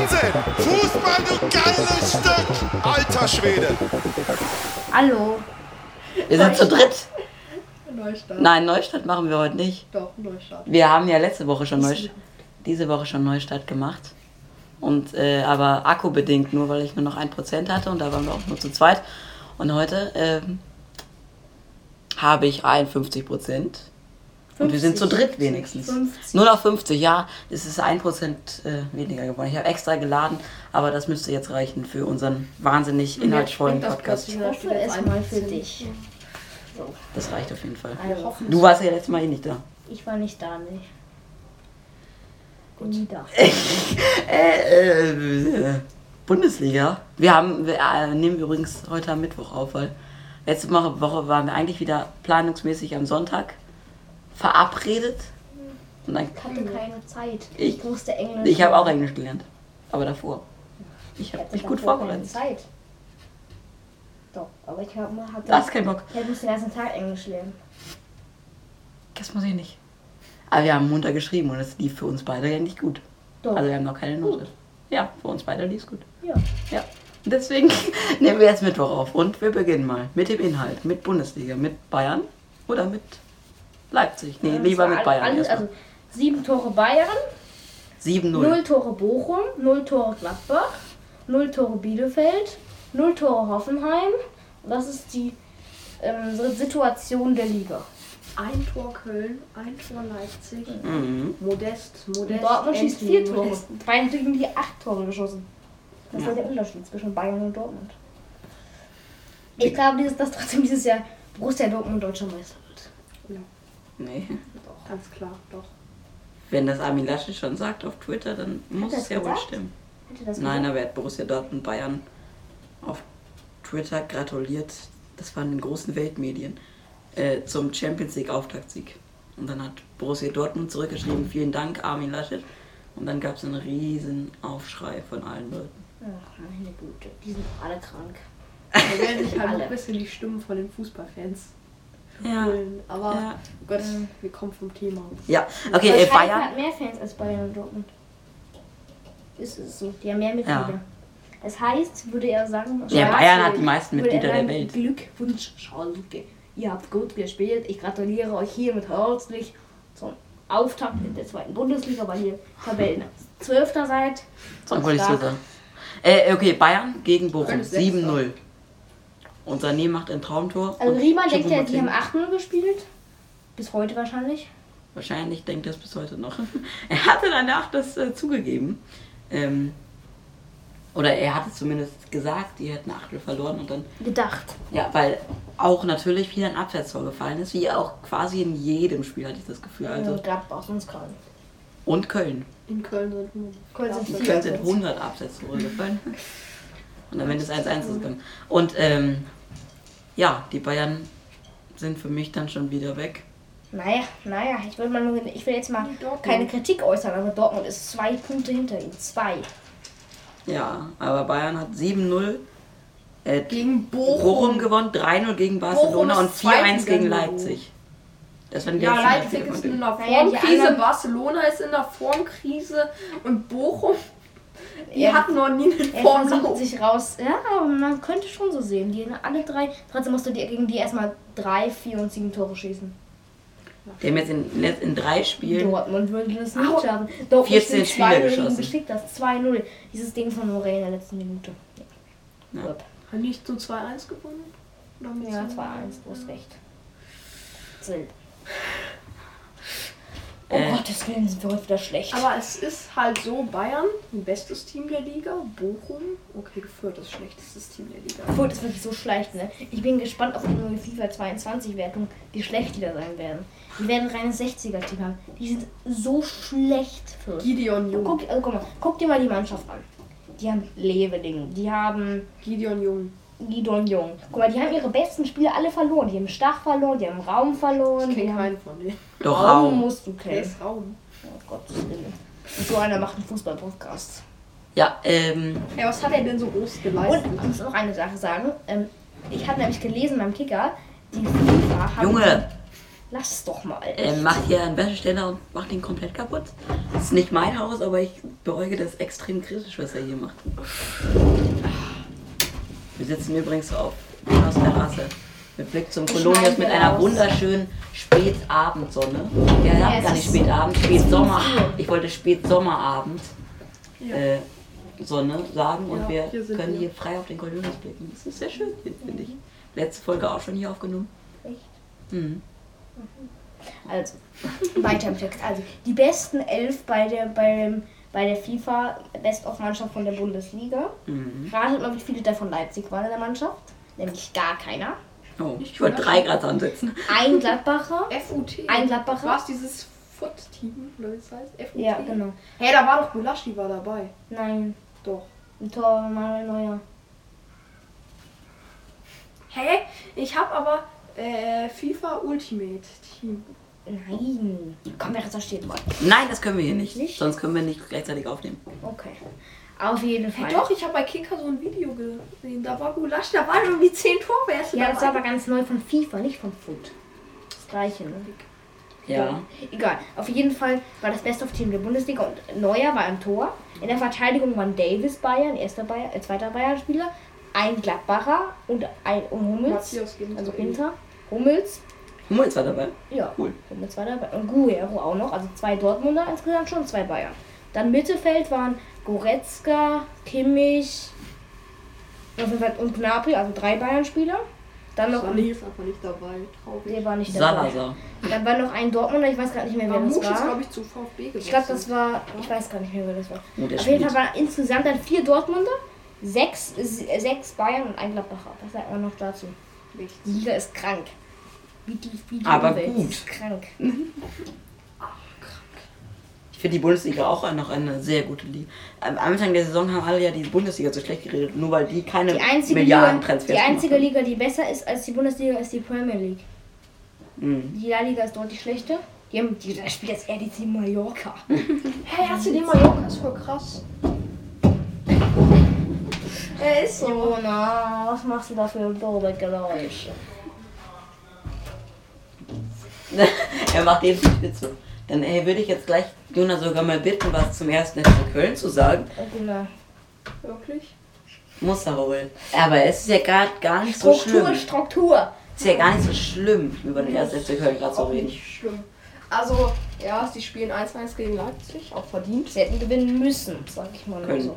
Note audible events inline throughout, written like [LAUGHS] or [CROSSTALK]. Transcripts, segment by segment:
Wahnsinn! Fußball, du geiles Stück! Alter Schwede! Hallo. Wir sind zu dritt. Neustadt. Nein, Neustadt machen wir heute nicht. Doch, Neustadt. Wir haben ja letzte Woche schon Neustadt, diese Woche schon Neustadt gemacht. Und, äh, aber akkubedingt, nur weil ich nur noch ein Prozent hatte und da waren wir auch nur zu zweit. Und heute ähm, habe ich 51 Prozent. Und wir sind zu dritt wenigstens. 50. Nur noch 50, ja. Es ist ein Prozent äh, weniger geworden. Ich habe extra geladen, aber das müsste jetzt reichen für unseren wahnsinnig inhaltsvollen Podcast. Ich hoffe erstmal für dich. Das reicht auf jeden Fall. Also, Du warst ja letztes Mal eh nicht da. ich war nicht da, nicht. Nie da. [LAUGHS] Äh, äh, Bundesliga. Wir haben, wir äh, nehmen übrigens heute am Mittwoch auf, weil letzte Woche, Woche waren wir eigentlich wieder planungsmäßig am Sonntag verabredet. Und dann, Ich hatte keine Zeit. Ich- Ich musste Englisch. ich habe auch Englisch gelernt, aber davor. Ich habe mich gut davor keine vorbereitet. Zeit. Doch, aber ich habe hatte. Du hast keinen Bock. Ich musste den ganzen Tag Englisch lernen. Das muss ich nicht. Aber wir haben munter geschrieben und es lief für uns beide ja nicht gut. Doch. Also wir haben noch keine Note. Ja, für uns beide lief es gut. ja. Ja. Und Deswegen [LAUGHS] nehmen wir jetzt Mittwoch auf und wir beginnen mal mit dem Inhalt, mit Bundesliga, mit Bayern oder mit Leipzig. Nee, lieber Das mit war Bayern. Alles, also sieben Tore Bayern, 7-0. null Tore Bochum, null Tore Gladbach, null Tore Bielefeld, null Tore Hoffenheim. Das ist die ähm, Situation der Liga. Ein Tor Köln, ein Tor Leipzig. Mhm. Modest, Modest. Und Dortmund schießt vier Tore. Modest. Bayern hat gegen die acht Tore geschossen. Das ist der Unterschied zwischen Bayern und Dortmund. Ich glaube, dieses, dass trotzdem dieses Jahr Borussia Dortmund deutscher Meister. Nee. Ganz klar, doch. Wenn das Armin Laschet schon sagt auf Twitter, dann muss es ja wohl gesagt? stimmen. Hätte das Nein, aber er hat Borussia Dortmund Bayern auf Twitter gratuliert. Das waren in großen Weltmedien. Äh, zum Champions League Auftaktsieg. Und dann hat Borussia Dortmund zurückgeschrieben, vielen Dank Armin Laschet. Und dann gab es einen riesen Aufschrei von allen Leuten. Ach, meine Güte, die sind alle krank. [LAUGHS] Da werden sich halt Alle. ein bisschen die Stimmen von den Fußballfans Ja. holen. Aber Ja. Gott, wir kommen vom Thema. Ja, okay, äh, Bayern. hat mehr Fans als Bayern und Dortmund. Ist es so. Die haben mehr Mitglieder. Ja. Das heißt, würde er sagen, Ja, Bayern hat die meisten er Mitglieder der Welt. Glückwunsch, Schalke. Ihr habt gut gespielt. Ich gratuliere euch hiermit herzlich zum Auftakt in der zweiten Bundesliga, weil ihr Tabellen Zwölfter seid. So ich sagen. Äh, okay, Bayern gegen Bochum. Köln ist Sechster. 7-0. Und Sané macht ein Traumtor. Also und Riemann denkt ja, die haben 8-0 gespielt. Bis heute wahrscheinlich. Wahrscheinlich denkt er es bis heute noch. [LAUGHS] er hatte danach das äh, zugegeben. Ähm, oder er hat es zumindest gesagt, die hätten Achtel verloren und dann. Gedacht. Ja, weil auch natürlich wieder ein Abseitstor gefallen ist, wie auch quasi in jedem Spiel hatte ich das Gefühl. Also. Also Gladbach sonst Köln. Und Köln. In Köln sind nur. Köln sind In Köln sind Abseits. 100 Abseitstore gefallen. [LAUGHS] Und am Ende ist 1-1 gegangen. Und ähm, ja, die Bayern sind für mich dann schon wieder weg. Naja, naja, ich will, mal nur, ich will jetzt mal Dortmund. keine Kritik äußern, aber Dortmund ist zwei Punkte hinter ihm. Zwei. Ja, aber Bayern hat 7-0 äh, Gegen Bochum, Bochum. gewonnen, 3-0 gegen Barcelona und ist zweit 4-1 gegen. Leipzig. Das waren die Ja, Leipzig ist in der Naja, Formkrise, anderen- Barcelona ist in der Formkrise und Bochum, die Er- hatten noch nie einen Er versucht sich raus. Ja, aber man könnte schon so sehen. Die alle drei. Trotzdem musst du die, gegen die erstmal drei, vier und sieben Tore schießen. Die haben jetzt in, in drei Spielen Dortmund würde das nicht schaffen. Dortmund 14 spielt Spiele 2-0 gegen geschossen. Besiktas 2-0. Dieses Ding von Morey in der letzten Minute. Ja. Gut. Haben nicht so 2-1 gewonnen? Ja, 2-1, 2-1? du hast recht. Zählt. Oh Äh. Gottes Willen, sind wir heute wieder schlecht. Aber es ist halt so, Bayern, ein bestes Team der Liga, Bochum, okay, Fürth ist schlechtestes Team der Liga. Furt ist wirklich so schlecht, ne? Ich bin gespannt auf die neue FIFA 22 Wertung, wie schlecht die da sein werden. Die werden ein reines 60er-Team haben. Die sind so schlecht für. Gideon Jung. Guck, also guck mal, guck dir mal die Mannschaft an. Die haben Leveling, die haben Gideon Jung. Gidon Jung. Guck mal, die haben ihre besten Spiele alle verloren. Die haben Stach verloren, die haben Raum verloren. Ich Die kenne haben keinen von denen. Doch, Raum Raum. musst du kennen. ist Raum. Oh Gottes Willen. Und so einer macht einen Fußball-Podcast. Ja, ähm, Ja, was hat er denn so groß geleistet? Und ich muss noch eine Sache sagen. Ähm, ich habe nämlich gelesen beim Kicker, die FIFA hat. Junge, Lass es doch mal. äh, macht hier einen Wäscheständer und macht ihn komplett kaputt. Das ist nicht mein Haus, aber ich beäuge das extrem kritisch, was er hier macht. Wir sitzen übrigens auf Jonas Terrasse. Mit Blick zum Kolonius mit einer raus. wunderschönen Spätabendsonne. Ja, ja, es gar nicht Spätabend, Spätsommer. Ich wollte Spätsommerabend. Ja. Äh, Sonne sagen und Ja, wir hier können wir. hier frei auf den Kolonius blicken. Das ist sehr schön, finde ich. Letzte Folge auch schon hier aufgenommen. Echt? Mhm. Also, weiter im Text. Also, die besten elf bei der, beim, bei der FIFA Best-of-Mannschaft von der Bundesliga. Mhm. Ratet mal, wie viele davon Leipzig waren in der Mannschaft? Nämlich gar keiner. Oh, ich wollte drei Grad ansetzen. Ein Gladbacher. [LAUGHS] FUT. Ein Gladbacher. War es dieses Foot-Team, oder wie es heißt? FUT? Ja, genau. Hey, da war doch Gulaschi war dabei. Nein, Doch. ein Tor Manuel Neuer. Hä? Ich habe aber äh, FIFA Ultimate Team. Nein. Komm, wer recherchiert mal. Nein, das können wir hier nicht. Nicht? Sonst können wir nicht gleichzeitig aufnehmen. Okay. Auf jeden Fall. Hey, doch, ich habe bei Kicker so ein Video gesehen. Da war Gulaschi, da waren irgendwie 10 Torwerte Ja, das war aber ganz neu von FIFA, nicht von Foot. Das gleiche, ne? Ja. Egal. Auf jeden Fall war das Best of Team der Bundesliga und Neuer war im Tor. In der Verteidigung waren Davis Bayern, erster Bayern, äh, zweiter Bayern-Spieler, ein Gladbacher und ein und Hummels. Matthias Ginter. Also hinter. Hummels. Hummels war dabei. Ja. Cool. Hummels war dabei. Und Guerrero auch noch. Also zwei Dortmunder insgesamt schon, zwei Bayern. Dann Mittelfeld waren Goretzka, Kimmich und Gnabry, also drei Bayern-Spieler. Dann noch Sané ist einfach nicht dabei. Traurig. der war nicht dabei. Salazar. Dann war noch ein Dortmunder, ich weiß gerade nicht mehr, wer Aber das war. glaube ich, zu VfB gewesen. Ich glaube, das war. Ich weiß gar nicht mehr, wer das war. Oh, Auf jeden. Fall waren insgesamt dann vier Dortmunder, sechs, sechs Bayern und ein Gladbacher. Was sagt man noch dazu? Die Liga ist krank. Wie die, wie die Aber Umwelt. gut. Ist krank. Ich finde die Bundesliga auch noch eine sehr gute Liga. Am Anfang der Saison haben alle ja die Bundesliga so schlecht geredet, nur weil die keine Die einzige, Milliarden Liga, Transfers die einzige gemacht Liga, die besser ist als die Bundesliga, ist die Premier League. Mhm. Die La Liga ist deutlich schlechter. Die, haben, die da spielt jetzt RDC Mallorca. [LAUGHS] Hey, hast du den Mallorca? Ist voll krass. Er ist so. Jona, was machst du da für doofe Geräusche? [LAUGHS] er macht den Spitze. Dann äh, würde ich jetzt gleich Jonas sogar mal bitten, was zum ersten FC Köln zu sagen. Genau. Wirklich? Muss er wohl. Aber es ist ja gar, gar nicht so Struktur, schlimm. Struktur. Es ist ja gar nicht so schlimm, über den ersten FC Köln gerade zu reden. nicht schlimm. Also, ja, sie spielen 1-1 gegen Leipzig, auch verdient. Sie hätten gewinnen müssen, sag ich mal Können. so.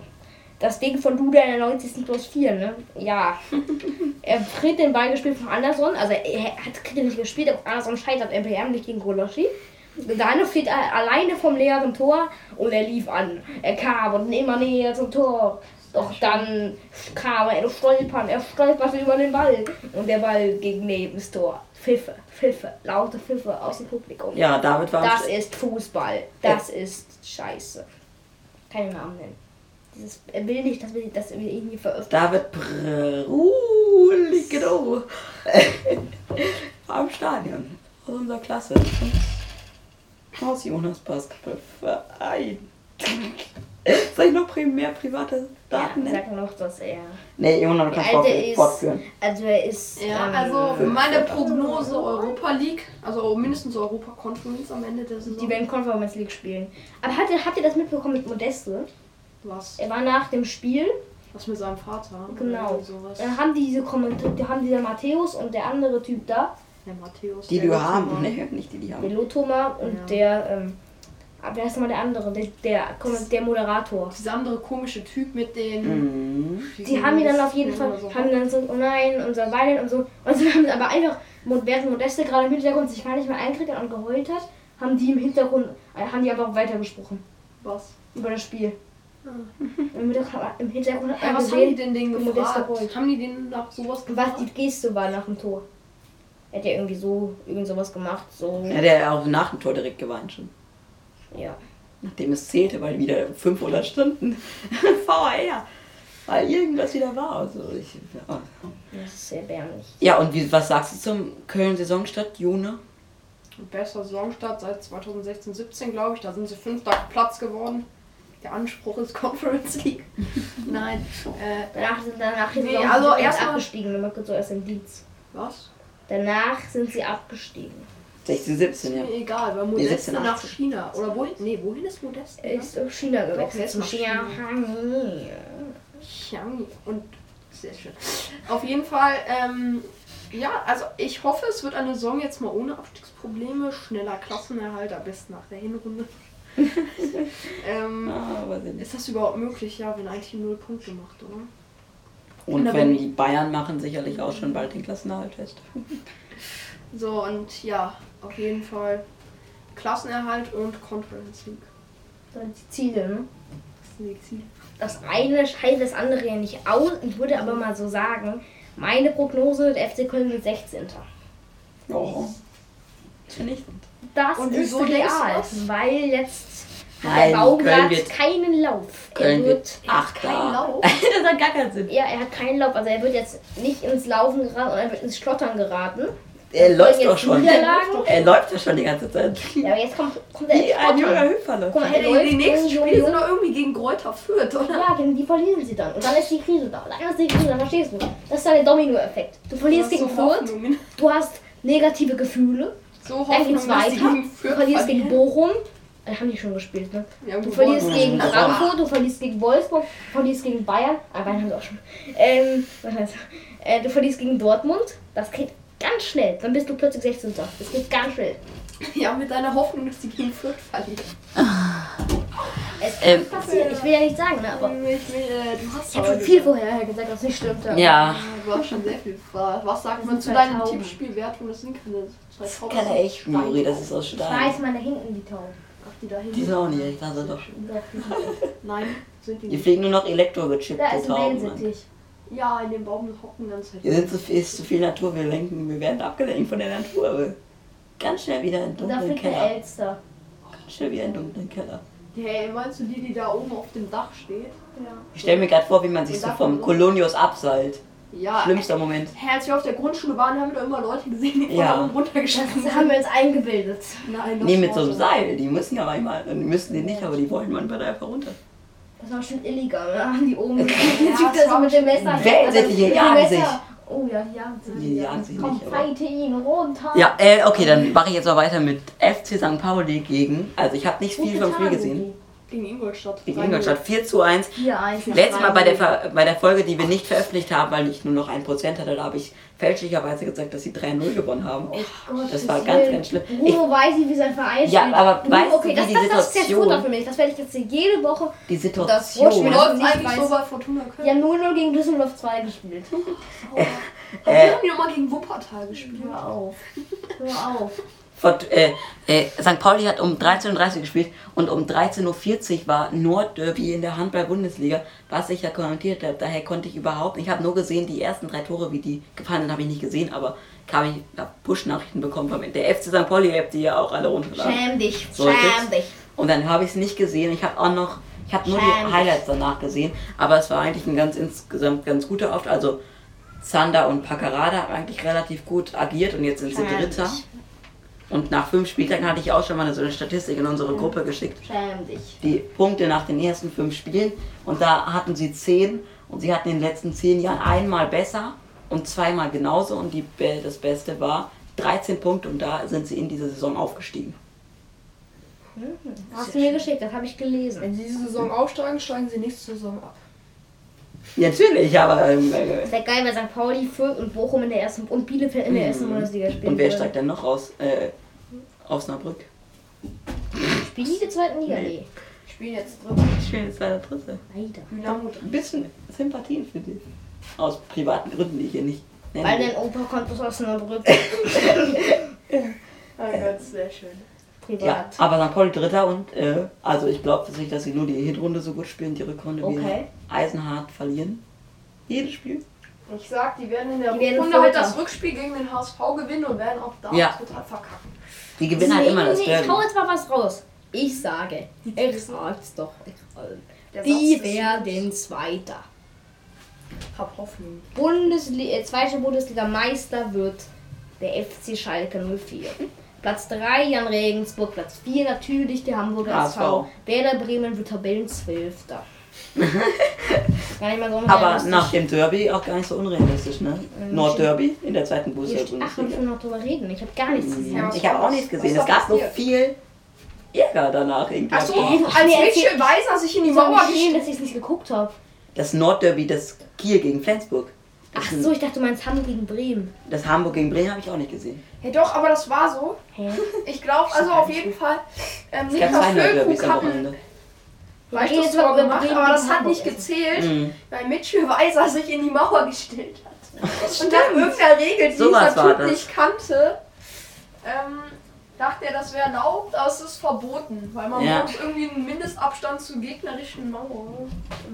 Das Ding von Duda in der 90. plus 4, ne? Ja. [LAUGHS] er kriegt den Ball gespielt von Anderson. Also er hat kriegt ihn nicht gespielt, aber Anderson scheitert MPM nicht gegen Goloschi. Daniel steht alleine vom leeren Tor und er lief an. Er kam und immer näher zum Tor. Doch dann kam er stolpern, er stolperte über den Ball. Und der Ball ging neben das Tor. Pfiffe, Pfiffe, laute Pfiffe aus dem Publikum. Ja, David war Das ist Fußball. Das ist Scheiße. Keine Namen nennen. Dieses, er will nicht, dass wir das wir irgendwie veröffentlichen. David Bruli, genau. [LAUGHS] War im Stadion. Aus unserer Klasse. Aus Jonas Basketballverein. Soll ich noch mehr private Daten Ja, nennen? sag noch, dass er. Nee, Jonas, du Der kannst fortführen. Also er ist. Ja, ähm, also meine Prognose Europa League, also mindestens Europa Conference am Ende der Saison. Die werden Conference League spielen. Aber habt ihr, habt ihr das mitbekommen mit Modeste? Was? Er war nach dem Spiel. Was mit seinem Vater? Genau. Dann haben die diese Kommentare, haben dieser Matthäus und der andere Typ da, Der Matthäus. Die, der die wir haben, ne? Nicht die, die der haben. Lotoma und Ja. der, ähm, ah, wer ist nochmal der andere? Der, der, Komment- der Moderator. Dieser andere komische Typ mit den. Mhm. Die haben ihn dann auf jeden Fall, So. haben dann so, oh nein, unser Weinen und so. Und dann [LAUGHS] haben sie aber einfach, während Modeste gerade im Hintergrund sich gar nicht mehr einkriegt und geheult hat, haben die im Hintergrund äh, haben die aber auch weitergesprochen Was? über das Spiel. [LAUGHS] Im Hintergrund- Im Hintergrund hat Ja, was haben die gesehen, denn Modest gefragt? Reut. Haben die denen nach sowas gefragt? was die Geste war nach dem Tor. Er hat ja irgendwie so, irgend sowas gemacht, so, Ja, der hat auch nach dem Tor direkt geweint schon. ja. Nachdem es zählte, weil wieder 500 Stunden VR. Weil irgendwas wieder war. Also ich, ja. Das ist sehr erbärmlich. ja, und wie, was sagst du zum Köln-Saisonstart, Juna? Bester Saisonstart seit 2016, 17 glaube ich. Da sind sie fünfter Platz geworden. Der Anspruch ist [LAUGHS] Conference League. Nein. Äh, Danach sind danach sind Nee, sie also erst abgestiegen, kurz so erst im Dienst. was? Danach sind sie abgestiegen. 16, 17, ja. Mir egal, weil Nee, Modeste 17, nach 18. China. Oder wohin? Nee, wohin ist Modeste? Er ist auf China gewechselt. Zu nach. Xiang und sehr schön. Auf jeden Fall, ähm, ja, also ich hoffe, es wird eine Saison jetzt mal ohne Abstiegsprobleme, schneller Klassenerhalt, am besten nach der Hinrunde. [LAUGHS] ähm, Ah, ist das überhaupt möglich, ja, wenn ein Team null Punkte macht, oder? Und Na, wenn die Bayern machen, sicherlich auch schon bald den Klassenerhalt fest. [LAUGHS] So, und ja, auf jeden Fall Klassenerhalt und Conference League. Das sind die Ziele, ne? Das sind die Ziele. Das eine scheidet das andere ja nicht aus. Ich würde aber mal so sagen, meine Prognose, der FC Köln wird 16. Oh. Vernichtend. Das Und ist real, weil jetzt Nein, der Köln wird- keinen Lauf. Köln er wird wird, Achter. keinen Lauf. [LAUGHS] das hat gar keinen Sinn. ja, er hat keinen Lauf. Also er wird jetzt nicht ins Laufen geraten, sondern er wird ins Schlottern geraten. Er läuft doch schon. Er läuft doch schon die ganze Zeit. Ja, aber jetzt kommt, kommt er Wie ins ein junger. Hüpferle. Guck mal, er Hey, läuft die nächsten Spiele jung, sind doch irgendwie gegen Kräuter Fürth, oder? Ja, gegen die verlieren sie dann. Und dann ist die Krise da. Dann ist die Krise, dann verstehst du. Das ist dann der Domino-Effekt. Du verlierst gegen Fürth, du hast negative Gefühle, So dann Hoffnung, geht's dass die weiter. Du verlierst gegen. Bochum. Äh, haben die schon gespielt, ne? Ja, Du verlierst gegen. Frankfurt, du verlierst gegen Wolfsburg, du verlierst gegen Bayern. Ah, Bayern haben wir auch schon. Ähm, was heißt, äh, du verlierst gegen Dortmund. Das geht ganz schnell. Dann bist du plötzlich 16. Das geht ganz schnell. Ja, mit deiner Hoffnung, dass die gegen Fürth verlieren. Es kann Ähm, passieren. Ich will ja nicht sagen, ne? Aber Ich will, äh, du hast ich habe schon viel vorher gesagt, was nicht stimmt. aber- Ja. Du hast schon sehr viel Frage. Was sagt man zu sind deinen Tauben. Tippspielwertungen? Das sind keine zwei Das ist Tauben, keine das sind echten, Juri, das ist aus Ich Stein. weiß, meine hinten die Tauben. Ach, die da hinten. Die sind auch nicht echt, also doch. Doch, sind echt. Nein, sind die Hier nicht. fliegen nur noch Da elektrogechippte ist ein Tauben. Mann. Wellensittich. Ja, in dem Baum hocken ganz halt. Hier sind zu viel, ist zu viel Natur, wir lenken, wir werden abgelenkt von der Natur. Ganz schnell wieder in den Und da dunklen fliegt der Keller. Elster. Ganz schnell wieder in den dunklen Keller. Hey, meinst du die, die da oben auf dem Dach steht? Ja. Ich stelle mir gerade vor, wie man sich so vom Kolonius abseilt. Ja. Schlimmster Moment. Hey, als wir auf der Grundschule waren, haben wir da immer Leute gesehen, die von Ja. da oben runtergeschossen Das haben wir uns eingebildet. Nein, das Nee, mit so einem Seil. Die müssen ja manchmal, die müssen die nicht, aber die wollen manchmal da einfach runter. Das war schon illegal, haben die oben. [LAUGHS] Ja, Der Typ, das war mit dem Messer. Die mit dem jagen sich. Oh ja, die jagen sich. Die jagen sich Komm, nicht, fighte ihn runter. Ja, äh, okay, dann mache ich jetzt mal weiter mit FC St. Pauli gegen. Also ich habe nicht viel vom Spiel gesehen. Gegen Ingolstadt. Gegen Ingolstadt 4 zu 1. Ja, eins nach Letztes Mal bei der, bei der Folge, die wir nicht veröffentlicht haben, weil ich nur noch 1% hatte, da habe ich fälschlicherweise gesagt, dass sie 3-0 gewonnen haben. Oh Gott, Das war ganz, ganz schlimm. Bruno weiß nicht, wie sein Verein Ja, spielt. aber Bruno, weißt du, okay, das, die das, das ist jetzt Situation- Futter für mich. Das werde ich jetzt jede Woche. Die Das Situation. läuft nicht eigentlich so bei Fortuna Köln? Die haben 0-0 gegen Düsseldorf 2 gespielt. Aber wir Äh, haben die nochmal gegen Wuppertal gespielt. Hör auf. Hör auf. Äh, äh, St. Pauli hat um 13.30 Uhr gespielt und um 13.40 Uhr war Nordderby in der Handball-Bundesliga, was ich ja kommentiert habe. Daher konnte ich überhaupt nicht. Ich habe nur gesehen, die ersten drei Tore, wie die gefallen sind, habe ich nicht gesehen, aber habe ich hab Push-Nachrichten bekommen von der FC St. Pauli-App, die ja auch alle runterladen. Schäm dich. So, und Schäm dich. Und dann habe ich es nicht gesehen. Ich habe auch noch, ich habe nur Schäm die. Highlights danach gesehen, aber es war eigentlich ein ganz insgesamt ganz guter Auftritt. Also Zander und Paccarada haben eigentlich relativ gut agiert und jetzt sind sie Dritter. dich. Und nach fünf Spieltagen hatte ich auch schon mal so eine Statistik in unsere Gruppe geschickt. Schäm dich. Die Punkte nach den ersten fünf Spielen. Und da hatten sie zehn. Und sie hatten in den letzten zehn Jahren einmal besser und zweimal genauso. Und die, das Beste war 13 Punkte. Und da sind sie in dieser Saison aufgestiegen. Hast du mir geschickt, das habe ich gelesen. Wenn sie diese Saison aufsteigen, steigen sie nächste Saison ab. Ja, natürlich, aber. Ähm, äh, Es wäre geil, wenn St. Pauli, Fürth und Bochum in der ersten und Bielefeld in der ersten Bundesliga spielen. Mhm. und wer würden. steigt denn noch raus? Äh, Osnabrück. Spielen die in der zweiten Liga? Nee. Nee. Ich spiele jetzt drin. Ich spiele jetzt leider Dritte. Leider. Dynamo Ein bisschen Sympathien für dich. Aus privaten Gründen, die ich hier nicht nenne. Weil dein Opa kommt aus Osnabrück. [LAUGHS] Ah Gott, sehr schön. Privat. Ja, aber St. Pauli Dritter und, äh, also ich glaube nicht, dass sie nur die Hinrunde so gut spielen, die Rückrunde Okay. wieder eisenhart verlieren. Jedes Spiel. Ich sag, die werden in der Die werden Runde halt das Rückspiel gegen den HSV gewinnen und werden auch da Ja. total verkacken. Die gewinnen halt immer das nee, Ich hau Derby. jetzt mal was raus. Ich sage, ich sag's doch. Ich, die werden Zweiter. Hab Hoffnung. Bundesli äh, zweite Bundesliga-Meister wird der FC Schalke 04. Platz 3 Jan Regensburg, Platz 4 natürlich der Hamburger HSV. SV. Werder Bremen wird Tabellenzwölfter. [LAUGHS] Gar nicht mal so Aber nach dem Derby auch gar nicht so unrealistisch, ne? Nordderby in der zweiten steht- Ach, wir Bundesliga. noch drüber reden. Ich habe gar nichts gesehen. Ja, was Ich habe auch nichts gesehen. Es gab so viel Ärger danach irgendwie. Achso, Ey, als Mitchell Weiser sich in die Ich Mauer gestellt dass ich es nicht geguckt habe. Das Nordderby, das Kiel gegen Flensburg. Das, Ach so, ich dachte, du meinst Hamburg gegen Bremen. das Hamburg gegen Bremen habe ich auch nicht gesehen. Ja doch, aber das war so. Hä? Ich glaube also auf jeden Fall, ähm, Es gab zwei Nordderbys Füllkrug am Wochenende. Wir reden jetzt Freistoßtor über gemacht, Bremen aber das hat nicht gezählt, Mhm. weil Mitchell Weiser sich in die Mauer gestellt hat. Und nach irgendeiner Regel, die Sowas dieser Typ das. nicht kannte, ähm, dachte er, das wäre erlaubt, aber es ist verboten, weil man Ja. braucht irgendwie einen Mindestabstand zur gegnerischen Mauer.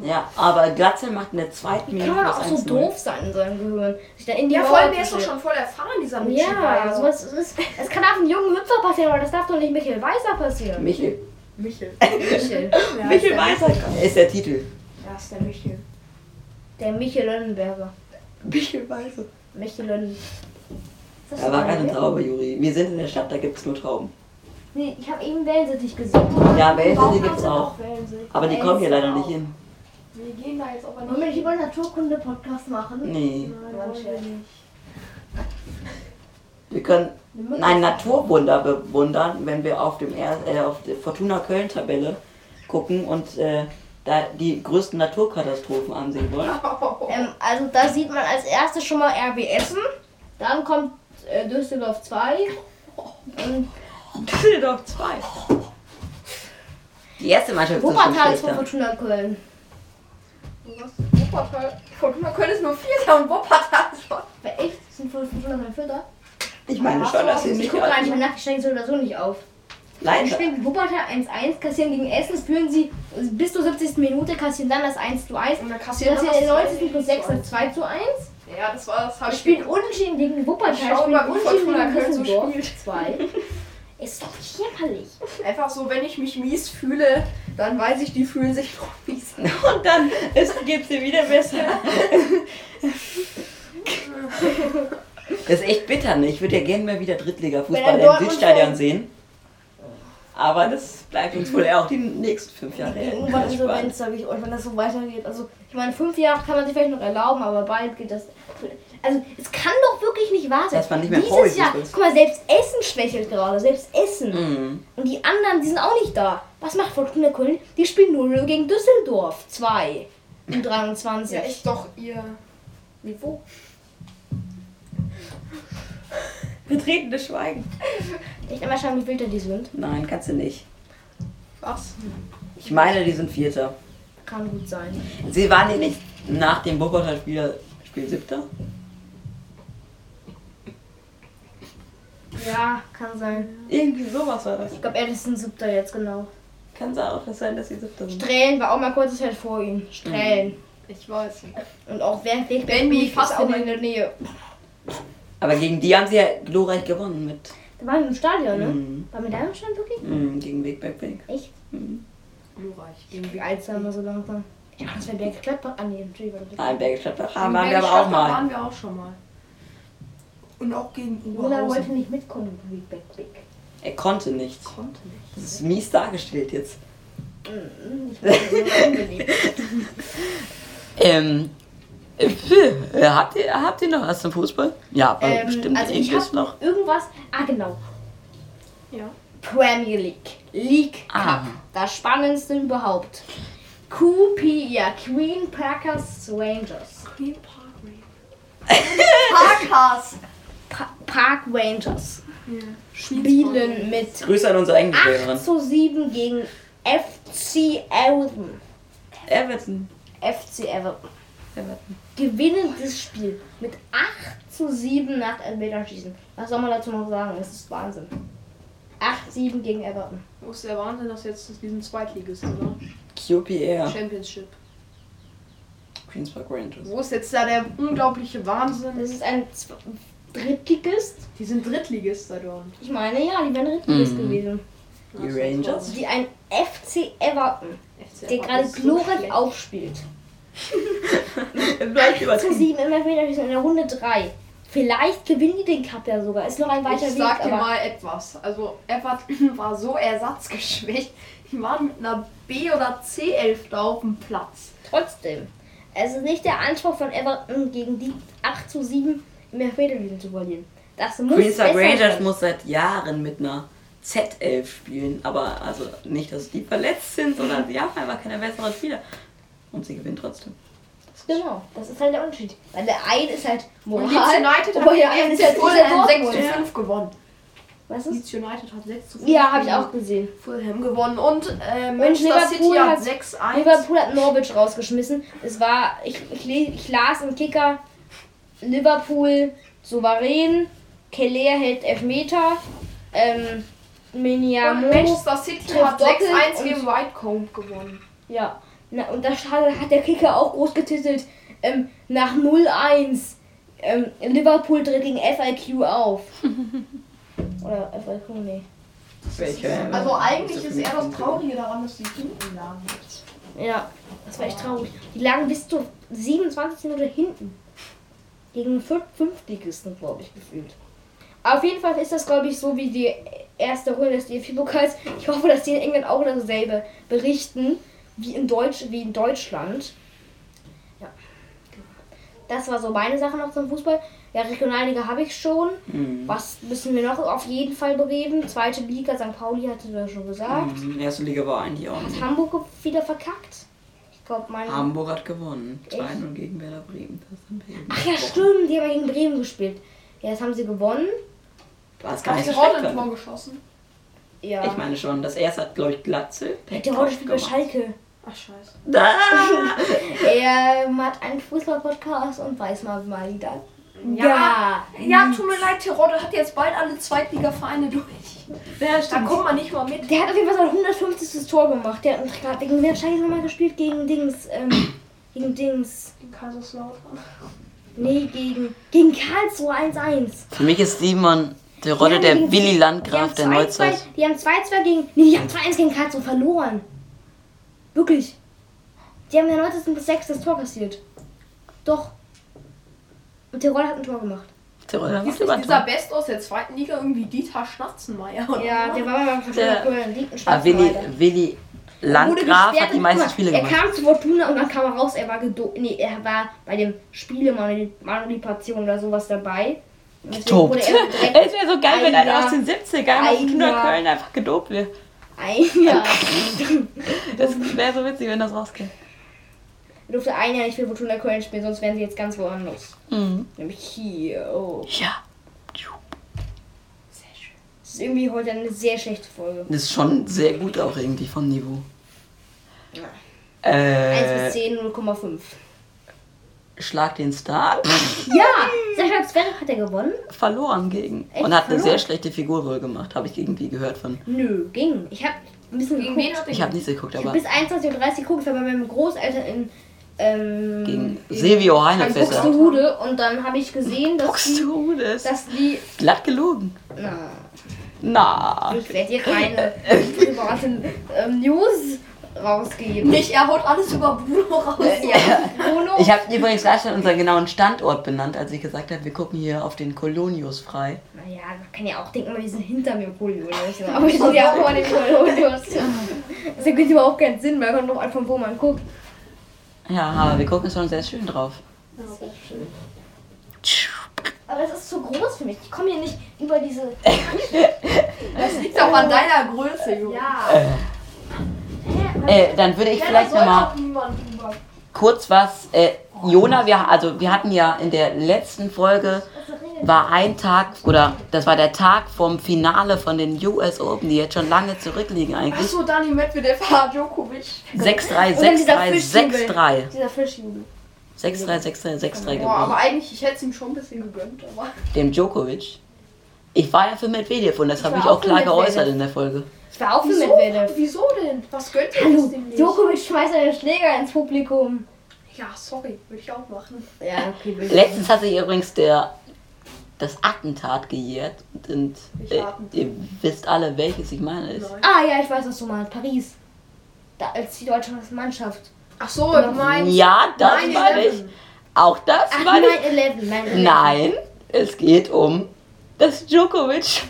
Ja, aber Glatzel macht in der zweiten Kann Minute man das auch so 1-0. doof sein in seinem Gehirn? Sich da in die Ja, Mauer vor allem, der ist doch schon voll erfahren, dieser Mitchell Ja, Weiser. sowas ist. Es kann auf einen jungen Hüpfer passieren, aber das darf doch nicht Michael Weiser passieren. Michel. Michel. [LAUGHS] Michel. Ja, Michel ist der- Weiser ist der Titel. Ja, ist der Michel. Der Michel Lönnenberger. Michel Weiser. Michel Lönnen. Da war keine ein- Traube, Juri. Wir sind in der Stadt, da gibt es nur Trauben. Nee, ich habe eben Wellensittich gesehen. Ja, Wellensittich haben sie auch. Aber die kommen hier leider nicht hin. Wir gehen da jetzt aber Wollen wir nicht. nicht über einen Naturkunde-Podcast machen? Nee. Nein, wollen wir nicht. Wir können ein Naturwunder bewundern, wenn wir auf, dem er äh, auf der Fortuna Köln-Tabelle gucken und äh, da die größten Naturkatastrophen ansehen wollen. [LAUGHS] Ähm, also da sieht man als erstes schon mal RB Essen. Dann kommt äh, Düsseldorf 2. Und [LAUGHS] Düsseldorf 2. Die erste Mannschaft Wuppertal ist von schlechter. Fortuna Köln. Was? Wuppertal. Fortuna Köln ist nur Vierter und Wuppertal ist schon. Echt? Sind Fortuna Köln Vierter? Ich meine schon, dass sie Ich nicht gucke gar nicht auf- mehr nach, die steigen so oder so nicht auf. Leider. spielen gegen Wuppertal 1-1, kassieren gegen Essen, führen sie bis zur 70. Minute, kassieren dann das 1 zu 1. Und dann Sie kassieren das 90. plus 6 das 2 zu 1. Ja, das war das. Ich Spielen unentschieden gegen Wuppertal, Schau mal, wie Fortuna gegen Köln so spielt. 2. Ist doch jämmerlich. Einfach so, wenn ich mich mies fühle, dann weiß ich, die fühlen sich noch mies. [LAUGHS] Und dann geht es dir wieder besser. [LAUGHS] Das ist echt bitter, ne? Ich würde ja gerne mal wieder Drittliga-Fußball im Südstadion sehen. Aber das bleibt uns wohl auch die nächsten fünf Jahre Irgendwann spannend. Insolvenz, sage ich euch, wenn das so weitergeht. Also, ich meine, fünf Jahre kann man sich vielleicht noch erlauben, aber bald geht das. Also, es kann doch wirklich nicht wahr sein. Dass man nicht mehr Dieses Jahr, ist. guck mal, selbst Essen schwächelt gerade, selbst Essen. Mhm. Und die anderen, die sind auch nicht da. Was macht Fortuna Köln? Die spielen 0 gegen Düsseldorf 2 um 23. Ja, ist doch ihr Niveau. Betretenes Schweigen. Echt einmal schauen, wie wild die sind. Nein, kannst du nicht. Was? Ich meine, die sind Vierter. Kann gut sein. Sie waren die nicht nach dem Wuppertal-Spiel Spiel Siebter? Ja, kann sein. Irgendwie sowas war das. Ich glaube, er ist ein Siebter jetzt, genau. Kann es auch sein, dass sie Siebter sind. Strählen war auch mal kurze Zeit vor ihm. Strählen. Ich weiß. Und auch wer Weg Benny fast auch in der Nähe. Aber gegen die haben sie ja glorreich gewonnen mit Da waren wir im Stadion, ne? Mhm. War mit deinem Stand wirklich? mm, gegen Weg, Weg, Weg. Echt? Glorreich. Wie alt sind wir so langsam? Ja, das wäre Berg Gladbach. Ah, nee, Entschuldigung. Nein, Gladbach Im haben waren wir aber auch mal. waren wir auch schon mal. Und auch gegen Lola wollte Oberhausen. nicht mitkommen. Big, big, big. Er konnte nicht. Konnte nicht. Das ist mies dargestellt jetzt. Ich war so unbeliebt. [LAUGHS] Ähm, äh, habt, ihr, habt ihr noch was zum Fußball? Ja, aber ähm, bestimmt also ich irgendwas noch. irgendwas. Ah, genau. Ja. Premier League. League Cup. Ah. Das spannendste überhaupt. QP, ja, Queen Packers Rangers. Queen Park Parkers. Pa Park Rangers Ja. spielen mit Grüße an unsere 8 Englischlehrerin. zu 7 gegen FC Everton. Everton. FC Everton. Everton. Gewinnen das Spiel mit 8 zu 7 nach Elfmeterschießen. Was soll man dazu noch sagen? Es ist Wahnsinn. 8-7 gegen Everton. Wo ist der Wahnsinn, dass jetzt diesen Zweitligisten, oder? QPR. Championship. Queenspark Rangers. Wo ist jetzt da der unglaubliche Wahnsinn? Das ist ein Z Drittligist. Die sind Drittligist da dort. Ich meine, ja, die wären Drittligist Mhm. gewesen. Die Rangers? Die ein FC Everton, FC der Everton gerade ist so glorreich aufspielt. [LAUGHS] Gleich 8 zu 7 im Elfmeterschießen in der Runde 3. Vielleicht gewinnen die den Cup ja sogar. Ist noch ein weiter Ich Weg, sag dir aber mal etwas. Also Everton [LAUGHS] war so ersatzgeschwächt. Die waren mit einer B- oder C-11 da auf dem Platz. trotzdem. Es ist nicht der Anspruch von Everton gegen die 8 zu 7 im Elfmeterschießen zu verlieren. Das muss besser Rangers sein. muss seit Jahren mit einer Z11 spielen. Aber also nicht, dass die verletzt sind, sondern sie haben einfach keine besseren Spieler. Und sie gewinnen trotzdem. Genau, das ist halt der Unterschied. Weil der eine ist halt Und Moral. Leeds United aber der hat eine ist halt Fulham dieser 6 Dortmund. zu 5 gewonnen. Was ist? Leeds United hat 6 zu 5 Ja, habe ich auch gesehen. Fulham gewonnen. Und äh, Manchester Liverpool City hat hat- 6-1. Liverpool hat Norwich rausgeschmissen. Es war, ich, ich, ich las im Kicker, Liverpool souverän, Keller hält Elfmeter, ähm, Und Miniamo, Manchester City hat doppelt 6-1 und- gegen Whitecomb gewonnen. ja, na, und da hat, hat der Kicker auch groß getitelt, ähm, nach 0-1, ähm, Liverpool tritt gegen FIQ auf. [LAUGHS] Oder FIQ, nee. Welche? Also eigentlich ist eher das Traurige daran, dass die hinten lagen. Ja, das war echt traurig. Die lagen bis zu 27 Minuten hinten. Gegen fünf Fünftligisten, glaube ich, gefühlt. Auf jeden Fall ist das, glaube ich, so wie die erste Runde des DFB-Pokals. Ich hoffe, dass die in England auch dasselbe berichten wie in, Deutsch, wie in Deutschland. Ja. Das war so meine Sache noch zum Fußball. Ja, Regionalliga habe ich schon. Mhm. Was müssen wir noch auf jeden Fall bereden? Zweite Liga, St. Pauli hatte du ja schon gesagt. Mhm. Erste Liga war eigentlich auch Hat nicht. Hamburg wieder verkackt? Ich glaube, meine. Hamburg hat gewonnen. Echt? 2-0 gegen Werder Bremen. Das haben wir eben Ach ja, stimmt, die haben gegen Bremen gespielt. Ja, das haben sie gewonnen. Es gar Hat nicht so Tor geschossen? Ja. Ich meine schon. Das erste hat, glaube ich, Glatze. die heute spielt bei Schalke. Ach scheiße. Da! [LAUGHS] Er hat einen Fußball-Podcast und weiß mal mal wieder. Ja. Ja, tut mir leid, Terodde hat jetzt bald alle Zweitliga-Vereine durch. Ja, Da kommt man nicht mal mit. Der hat auf jeden Fall sein 150. Tor gemacht. Der hat gerade gegen wer Schalke nochmal gespielt? Gegen Dings, ähm, gegen Dings. In Kaiserslautern. Nee, gegen, gegen Karlsruhe 1-1. Für mich ist Simon der Die Rolle haben der gegen- Willi Landgraf der 2-2 Neuzeit. Die haben 2-2 gegen. Nee, die haben 2-1 gegen Karlsruhe verloren. Wirklich. Die haben der 19. bis 6. das Tor kassiert. Doch. Und Tirol hat ein Tor gemacht. Der Rolle Ist macht nicht immer dieser Tor. Best aus der zweiten Liga irgendwie Dieter Schnatzenmeier? oder Ja, der war mal bei Der- Fortuna ein Willi. Willi Landgraf hat die meisten Spiele Er gemacht. kam zu Fortuna und dann kam er raus, er war gedo nee, er war bei dem Spielemanipulation oder sowas dabei. Gedopt. er [LAUGHS] Es wäre so geil, wenn ein einer aus den 70ern aus ein Köln einfach gedopt wird. Ein Jahr. [LAUGHS] Das wäre so witzig, wenn das rauskäme. Er durfte ein Jahr nicht für Fortuna Köln spielen, sonst wären sie jetzt ganz woanders. Mhm. Nämlich hier. Oh. Ja. Das ist irgendwie heute eine sehr schlechte Folge. Das ist schon sehr gut auch irgendwie vom Niveau. Ja. 1 Äh, bis 10, 0,5. Schlag den Star. Ja! Sascha Zverev hat er gewonnen? verloren gegen. Echt und hat eine verloren? sehr schlechte Figur wohl gemacht, habe ich irgendwie gehört von. Nö, ging. Ich hab ein bisschen Gegen wen geguckt. hat er Ich habe nicht geguckt, Ich hab aber bis 21.30 Uhr geguckt, ich war bei meinen Großeltern in ähm, gegen Silvio an Heinefesser. Buxtehude und dann habe ich gesehen, dass die, Buxtehude ist dass die glatt gelogen. na, Na. ich werde hier keine [LAUGHS] privaten ähm, News rausgeben. Nicht, er haut alles über Bruno raus. Ja, Bruno. Ich habe übrigens gleich schon unseren genauen Standort benannt, als ich gesagt habe, wir gucken hier auf den Kolonius frei. Naja, man kann ja auch denken, wir sind hinter mir Kolonius. [LAUGHS] Aber wir sind ja auch vor dem Kolonius. Das ergibt überhaupt keinen Sinn, weil man kommt an, von wo man guckt. Ja, aber wir gucken schon sehr schön drauf. Aber es ist zu groß für mich. Ich komme hier nicht über diese. [LAUGHS] Das liegt auch an deiner Größe, Junge. Ja. Äh, dann würde ich vielleicht nochmal kurz was. Äh, Jona, wir, also wir hatten ja in der letzten Folge war ein Tag oder das war der Tag vom Finale von den US Open, die jetzt schon lange zurückliegen eigentlich. Achso, Dani Medvedev, [LAUGHS] Djokovic. 6-3, Und dann 6-3, dieser Fischjubel. 6-3. Dieser Fischjubel. 6-3, 6-3, 6-3 Boah, aber gewonnen. eigentlich, ich hätte es ihm schon ein bisschen gegönnt, aber. Dem Djokovic. Ich war ja für Medvedev und das habe ich auch klar geäußert in der Folge. Ich war auch für Wieso? Medvedev. Wieso denn? Was gönnt ihr Hallo, dem nicht? Djokovic schmeißt einen Schläger ins Publikum. Ja, sorry, würde ich auch machen. Ja, okay. will ich Letztens hat sich übrigens der das Attentat gejährt und äh, ihr wisst alle, welches ich meine ist. Nein. Ah ja, ich weiß, was du meinst. Paris. Da, als die deutsche Mannschaft. Ach so, du meinst. Ja, das 9/11. meine ich. Auch das Ach, meine ich. 9-11. 9/11. Nein, es geht um, dass Djokovic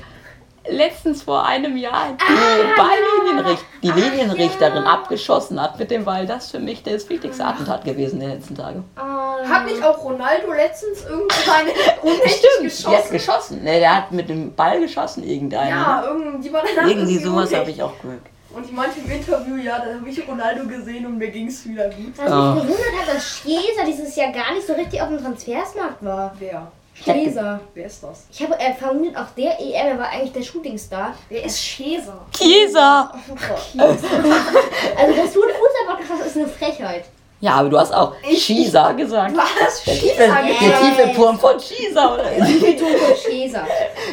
letztens vor einem Jahr die, Ah, Balllinienricht die Linienrichterin abgeschossen hat mit dem Ball. Das ist für mich das wichtigste Attentat gewesen der letzten Tage. Ah. Hat nicht auch Ronaldo letztens irgendeine [LAUGHS] unmächtig Die hat geschossen? geschossen. Ne, der hat mit dem Ball geschossen, irgendeiner. Ja, irgendwie, die war dann Irgendwie sowas habe ich auch gehört. Und die meinte im Interview, ja, da habe ich Ronaldo gesehen und mir ging es wieder gut. Was Ah. mich gewundert hat, dass Schieser dieses Jahr gar nicht so richtig auf dem Transfersmarkt war. Wer? Schieser. Wer ist das? Ich habe äh, vermutet, auch der EM er war eigentlich der Shootingstar. Wer ist Scheser? Kieser! Also, dass du einen Fußball-Podcast hast, ist eine Frechheit. Ja, aber du hast auch Schieser gesagt. Was? Der tiefe, der tiefe Turm von Schieser. Oder? Schieferturm Schieser.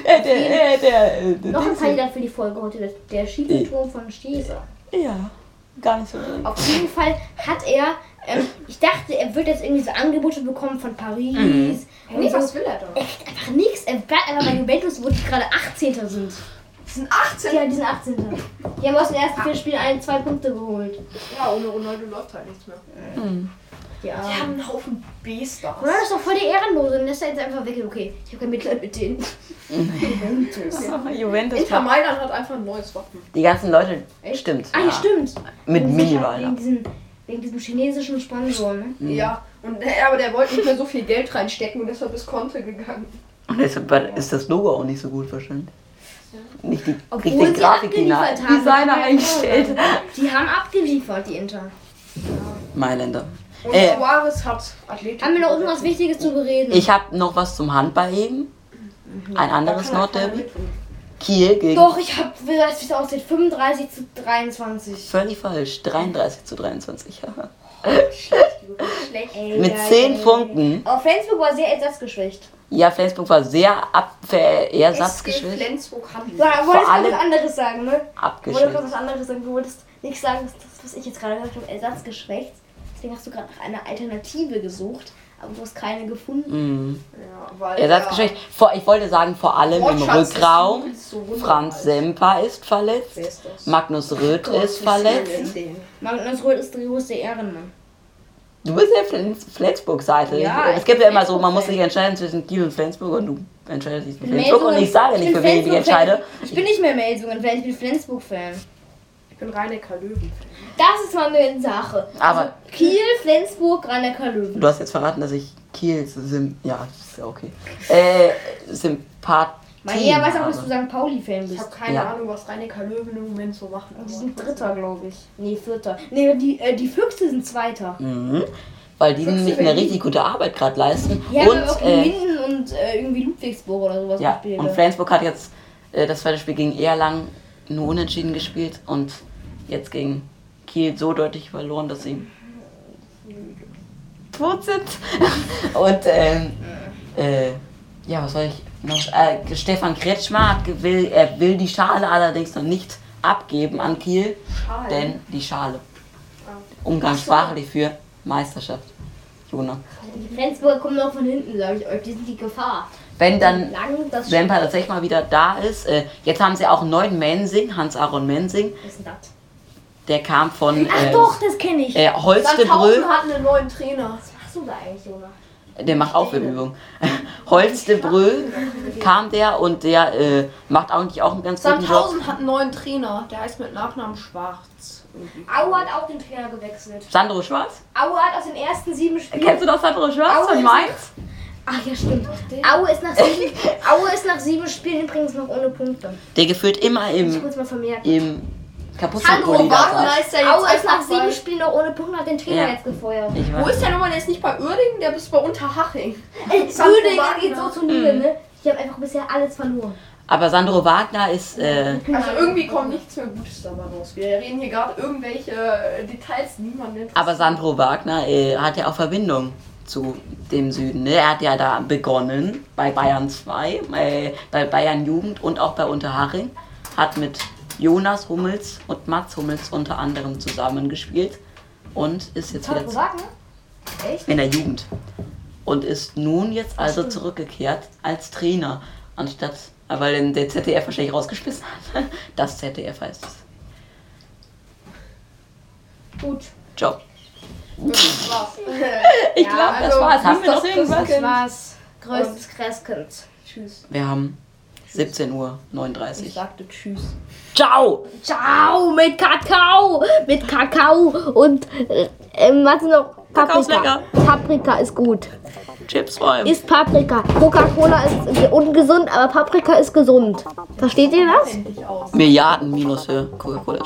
Äh, der, äh, [LAUGHS] der, äh, der, Noch ein der, Kandidat für die Folge heute, der- der Schieferturm von Schieser. Ja, gar nicht so drin. Auf jeden Fall hat er, ähm, ich dachte, er wird jetzt irgendwie so Angebote bekommen von Paris. Mhm. Und Nee, so. was will er da? Echt einfach nichts. Er bleibt einfach bei Juventus, wo die gerade 18. sind. Das sind 18. Ja, die sind 18. Die haben aus den ersten vier Spielen ein, zwei Punkte geholt. Ja, ohne Ronaldo läuft halt nichts mehr. Ja. Die haben einen Haufen B-Stars. Ronaldo ist doch voll der Ehrenlose und er jetzt einfach weg. Okay, ich habe kein Mitleid mit denen. Juventus. [LAUGHS] Juventus. Inter Mailand hat einfach ein neues Wappen. Die ganzen Leute, Echt? stimmt. Ah, ja, stimmt. Mit Miniwahl. Wegen diesem chinesischen Sponsor, ne? Ja, und der, aber der wollte nicht mehr so viel Geld reinstecken und deshalb ist Conte gegangen. Und deshalb war- ist das Logo auch nicht so gut wahrscheinlich. Nicht die Obwohl sie Grafikdesigner abgeliefert haben. Designer eingestellt. Die haben abgeliefert, die Inter. Mailänder. Und Äh, Suarez hat Athletik. Haben wir noch irgendwas Wichtiges zu bereden? Ich habe noch was zum Handball eben. Ein anderes Nordderby. Kiel gegen. Doch, ich habe, wie es aussieht, 35 zu 23. Völlig falsch. 33 zu 23. Schlecht. Ey, [LAUGHS] Mit geil, 10 ey. Punkten. Aber Flensburg war sehr ersatzgeschwächt. Ja, Flensburg war sehr abwehr, eher satzgeschwächt. Flensburg. Du wolltest gerade was anderes sagen, ne? Du wolltest Abgeschwächt. was anderes sagen. Du wolltest nicht sagen, das, was ich jetzt gerade gesagt habe, ersatzgeschwächt. Deswegen hast du gerade nach einer Alternative gesucht, aber du hast keine gefunden. Mhm. Ja, weil Ersatzgeschwächt. Vor, ich wollte sagen, vor allem im Wortschatz des Rückraum. So Franz. Semper ist verletzt. Wer ist das? Magnus Röth ist verletzt. Magnus Röth ist der größte Ehrenmann. Du bist ja Flens Flensburg-Seite. Ja, es gibt ja immer so, man muss sich entscheiden zwischen Kiel und Flensburg und du entscheidest dich für Flensburg und mehr ich sage nicht, für bin wen ich mich entscheide. Ich bin nicht mehr Melsungen-Fan, ich bin Flensburg-Fan. Ich bin Rhein-Neckar Löwen. Das ist mal eine Sache. Aber- also Kiel, Flensburg, Rhein-Neckar Löwen. Du hast jetzt verraten, dass ich Kiel sim ja, das ist ja okay. Äh, Sympathie Maria weiß auch, dass du. St. Pauli-Fan Ich bist. habe keine Ja. Ahnung, was Rhein-Neckar Löwen im Moment so machen. Die sind Dritter, glaube ich. Nee, Vierter. Nee, die, äh, die Füchse sind Zweiter. Mhm. Weil die Füchse nämlich eine richtig gute Arbeit gerade leisten. Die haben und, aber auch äh, Minden und äh, irgendwie Ludwigsburg oder sowas ja, gespielt. und Flensburg hat jetzt äh, das zweite Spiel gegen Erlangen nur unentschieden gespielt und jetzt gegen Kiel so deutlich verloren, dass sie tot sind. [LAUGHS] und ähm, äh, ja, was soll ich noch? Äh, Stefan Kretschmer hat, will, er will die Schale allerdings noch nicht abgeben an Kiel, Schale? denn die Schale. Umgangssprachlich für Meisterschaft. Jona. die Flensburger kommen noch von hinten, sage ich euch. Die sind die Gefahr. Wenn dann Semper tatsächlich mal wieder da ist. Äh, jetzt haben sie auch einen neuen Mensing, Hans-Aaron Mensing. Was ist denn das? Der kam von Ach äh, doch, das kenne ich. äh. Sandhausen hat einen neuen Trainer. Was machst du da eigentlich, Jonah? Der macht Aufwärmübungen. [LAUGHS] Holstebrö kam der und der äh, macht eigentlich auch einen ganz guten Job. Sandhausen hat einen neuen Trainer. Der heißt mit Nachnamen Schwarz. Aue hat auch den Trainer gewechselt. Sandro Schwarz? Aue hat aus den ersten sieben Spielen. Kennst du noch Sandro Schwarz Aue von Mainz? Ach ja, stimmt. Aue ist, nach sieben, [LAUGHS] Aue ist nach sieben Spielen übrigens noch ohne Punkte. Der gefühlt immer Ich im, kurz mal vermerken. im Sandro Kapuzenpulli da Wagner saß. ist ja jetzt Aue ist nach sieben Spielen noch ohne Punkte, hat den Trainer Ja. jetzt gefeuert. Ich Wo weiß. ist der nochmal? Der ist nicht bei Uerdingen, der ist bei Unterhaching. Ey, Sandro Uerdingen Wagner. geht so zu Null, ne? Die haben einfach bisher alles verloren. Aber Sandro Wagner ist, äh, Also irgendwie kommt nichts mehr Gutes dabei raus. Wir reden hier gerade irgendwelche äh, Details, die niemand nennt. aber Sandro Wagner äh, hat ja auch Verbindung zu dem Süden. Ne? Er hat ja da begonnen bei Bayern 2, äh, bei Bayern Jugend und auch bei Unterhaching. Hat mit Jonas Hummels und Mats Hummels unter anderem zusammengespielt und ist jetzt wieder sagen? Echt? in der Jugend. Und ist nun jetzt also zurückgekehrt als Trainer, anstatt, weil den der ZDF wahrscheinlich rausgeschmissen hat. [LAUGHS] Das ZDF heißt es. Gut. Job. Das war's. Ich glaube, das also, war's. Haben wir noch Das irgendwas? war's. Größtes Christkind. Tschüss. Wir haben 17.39 Uhr. Ich sagte Tschüss. Ciao! Ciao mit Kakao. Mit Kakao und äh, was noch? Kakao ist Paprika. Paprika ist gut. Chips räumen. Ist Paprika. Coca-Cola ist ungesund, aber Paprika ist gesund. Versteht ihr das? Milliarden Minus für Coca-Cola.